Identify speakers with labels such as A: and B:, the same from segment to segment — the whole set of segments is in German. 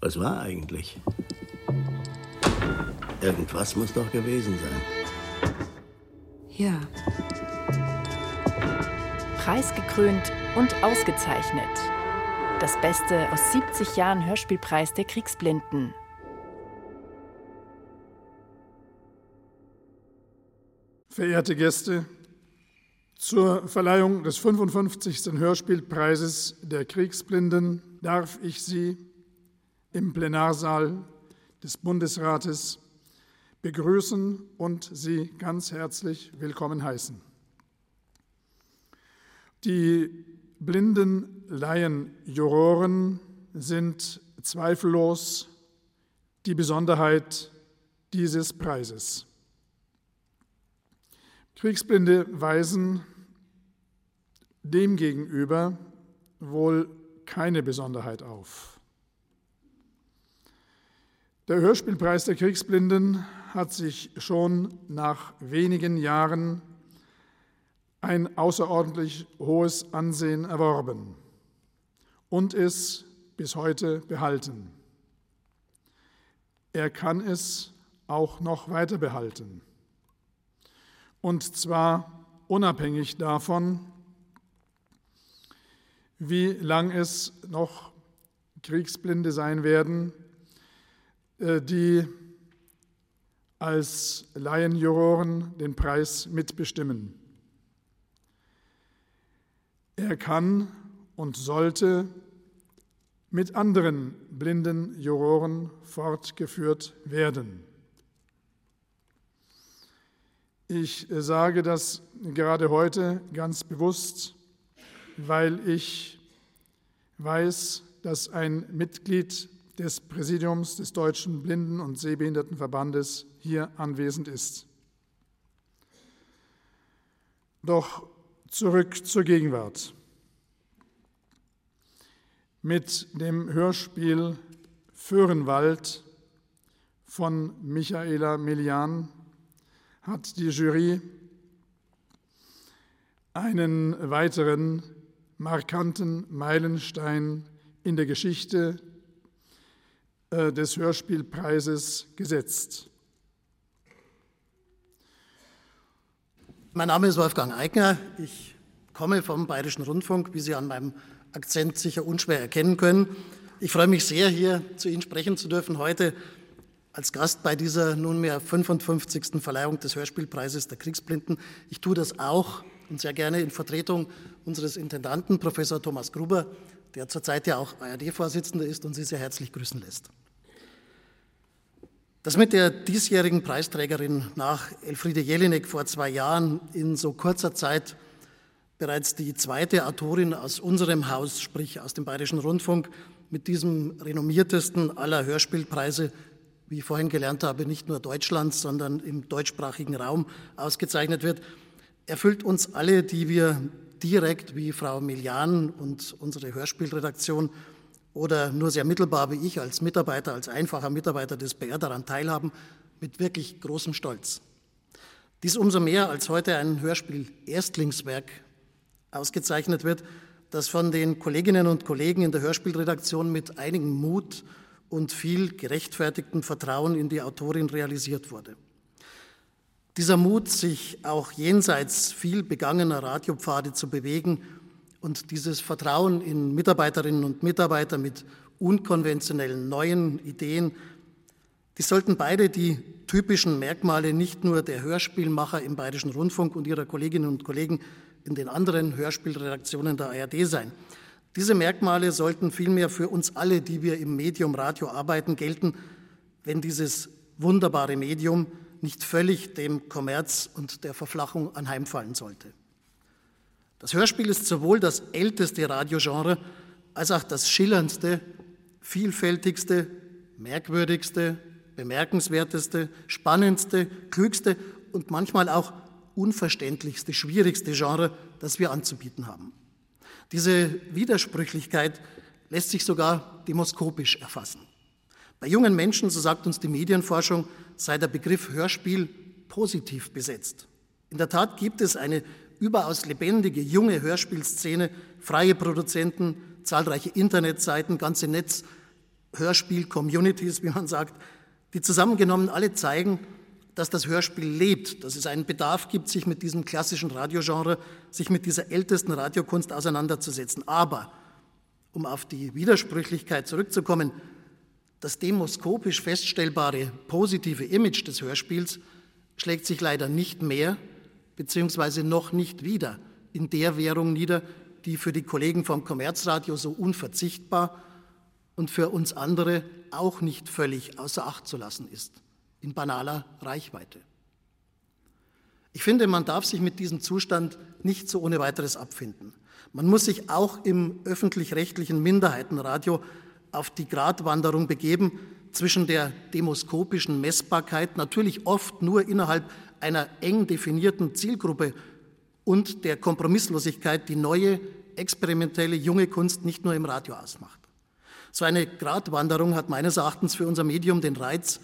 A: Was war eigentlich? Irgendwas muss doch gewesen sein.
B: Ja.
C: Preisgekrönt und ausgezeichnet. Das Beste aus 70 Jahren Hörspielpreis der Kriegsblinden.
D: Verehrte Gäste, zur Verleihung des 55. Hörspielpreises der Kriegsblinden darf ich Sie im Plenarsaal des Bundesrates begrüßen und Sie ganz herzlich willkommen heißen. Die blinden Laienjuroren sind zweifellos die Besonderheit dieses Preises. Kriegsblinde weisen demgegenüber wohl keine Besonderheit auf. Der Hörspielpreis der Kriegsblinden hat sich schon nach wenigen Jahren ein außerordentlich hohes Ansehen erworben und es bis heute behalten. Er kann es auch noch weiter behalten. Und zwar unabhängig davon, wie lang es noch Kriegsblinde sein werden, die als Laienjuroren den Preis mitbestimmen. Er kann und sollte mit anderen blinden Juroren fortgeführt werden. Ich sage das gerade heute ganz bewusst, weil ich weiß, dass ein Mitglied des Präsidiums des Deutschen Blinden- und Sehbehindertenverbandes hier anwesend ist. Doch zurück zur Gegenwart. Mit dem Hörspiel Föhrenwald von Michaela Melian hat die Jury einen weiteren markanten Meilenstein in der Geschichte des Hörspielpreises gesetzt.
E: Mein Name ist Wolfgang Eigner. Ich komme vom Bayerischen Rundfunk, wie Sie an meinem Akzent sicher unschwer erkennen können. Ich freue mich sehr, hier zu Ihnen sprechen zu dürfen heute als Gast bei dieser nunmehr 55. Verleihung des Hörspielpreises der Kriegsblinden. Ich tue das auch und sehr gerne in Vertretung unseres Intendanten, Professor Thomas Gruber, der zurzeit ja auch ARD-Vorsitzender ist und Sie sehr herzlich grüßen lässt. Dass mit der diesjährigen Preisträgerin nach Elfriede Jelinek vor zwei Jahren in so kurzer Zeit bereits die zweite Autorin aus unserem Haus, sprich aus dem Bayerischen Rundfunk, mit diesem renommiertesten aller Hörspielpreise, wie ich vorhin gelernt habe, nicht nur Deutschlands, sondern im deutschsprachigen Raum ausgezeichnet wird, erfüllt uns alle, die wir direkt wie Frau Milian und unsere Hörspielredaktion oder nur sehr mittelbar wie ich als Mitarbeiter, als einfacher Mitarbeiter des BR daran teilhaben, mit wirklich großem Stolz. Dies umso mehr, als heute ein Hörspiel-Erstlingswerk ausgezeichnet wird, das von den Kolleginnen und Kollegen in der Hörspielredaktion mit einigem Mut und viel gerechtfertigtem Vertrauen in die Autorin realisiert wurde. Dieser Mut, sich auch jenseits viel begangener Radiopfade zu bewegen und dieses Vertrauen in Mitarbeiterinnen und Mitarbeiter mit unkonventionellen neuen Ideen, die sollten beide die typischen Merkmale nicht nur der Hörspielmacher im Bayerischen Rundfunk und ihrer Kolleginnen und Kollegen in den anderen Hörspielredaktionen der ARD sein. Diese Merkmale sollten vielmehr für uns alle, die wir im Medium Radio arbeiten, gelten, wenn dieses wunderbare Medium nicht völlig dem Kommerz und der Verflachung anheimfallen sollte. Das Hörspiel ist sowohl das älteste Radiogenre als auch das schillerndste, vielfältigste, merkwürdigste, bemerkenswerteste, spannendste, klügste und manchmal auch unverständlichste, schwierigste Genre, das wir anzubieten haben. Diese Widersprüchlichkeit lässt sich sogar demoskopisch erfassen. Bei jungen Menschen, so sagt uns die Medienforschung, sei der Begriff Hörspiel positiv besetzt. In der Tat gibt es eine überaus lebendige junge Hörspielszene, freie Produzenten, zahlreiche Internetseiten, ganze Netz, Hörspiel-Communities, wie man sagt, die zusammengenommen alle zeigen, dass das Hörspiel lebt, dass es einen Bedarf gibt, sich mit diesem klassischen Radiogenre, sich mit dieser ältesten Radiokunst auseinanderzusetzen. Aber, um auf die Widersprüchlichkeit zurückzukommen, das demoskopisch feststellbare positive Image des Hörspiels schlägt sich leider nicht mehr beziehungsweise noch nicht wieder in der Währung nieder, die für die Kollegen vom Kommerzradio so unverzichtbar und für uns andere auch nicht völlig außer Acht zu lassen ist, in banaler Reichweite. Ich finde, man darf sich mit diesem Zustand nicht so ohne weiteres abfinden. Man muss sich auch im öffentlich-rechtlichen Minderheitenradio auf die Gratwanderung begeben zwischen der demoskopischen Messbarkeit, natürlich oft nur innerhalb einer eng definierten Zielgruppe und der Kompromisslosigkeit, die neue, experimentelle, junge Kunst nicht nur im Radio ausmacht. So eine Gratwanderung hat meines Erachtens für unser Medium den Reiz,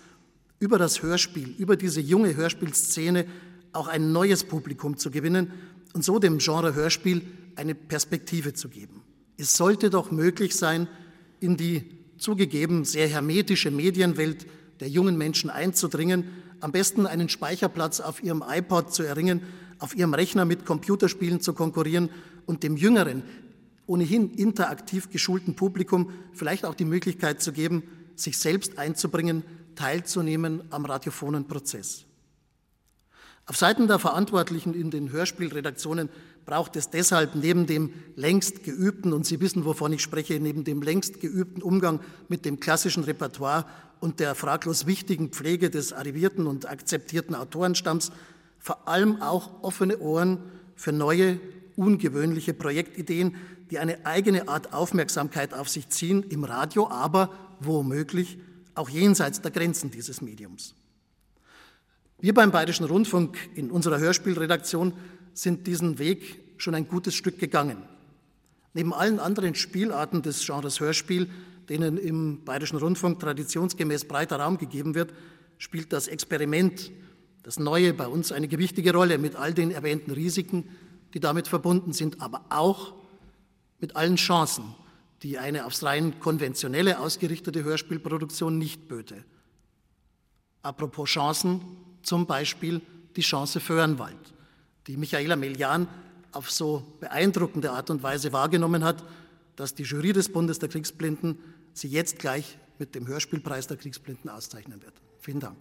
E: über das Hörspiel, über diese junge Hörspielszene auch ein neues Publikum zu gewinnen und so dem Genre Hörspiel eine Perspektive zu geben. Es sollte doch möglich sein, in die zugegeben sehr hermetische Medienwelt der jungen Menschen einzudringen, am besten einen Speicherplatz auf ihrem iPod zu erringen, auf ihrem Rechner mit Computerspielen zu konkurrieren und dem jüngeren, ohnehin interaktiv geschulten Publikum vielleicht auch die Möglichkeit zu geben, sich selbst einzubringen, teilzunehmen am radiophonen Prozess. Auf Seiten der Verantwortlichen in den Hörspielredaktionen braucht es deshalb neben dem längst geübten, und Sie wissen, wovon ich spreche, neben dem längst geübten Umgang mit dem klassischen Repertoire und der fraglos wichtigen Pflege des arrivierten und akzeptierten Autorenstamms vor allem auch offene Ohren für neue, ungewöhnliche Projektideen, die eine eigene Art Aufmerksamkeit auf sich ziehen, im Radio, aber womöglich auch jenseits der Grenzen dieses Mediums. Wir beim Bayerischen Rundfunk in unserer Hörspielredaktion sind diesen Weg schon ein gutes Stück gegangen. Neben allen anderen Spielarten des Genres Hörspiel, denen im Bayerischen Rundfunk traditionsgemäß breiter Raum gegeben wird, spielt das Experiment, das Neue bei uns eine gewichtige Rolle mit all den erwähnten Risiken, die damit verbunden sind, aber auch mit allen Chancen, die eine aufs rein konventionelle ausgerichtete Hörspielproduktion nicht böte. Apropos Chancen, zum Beispiel die Chance Föhrenwald, die Michaela Melian auf so beeindruckende Art und Weise wahrgenommen hat, dass die Jury des Bundes der Kriegsblinden sie jetzt gleich mit dem Hörspielpreis der Kriegsblinden auszeichnen wird. Vielen Dank.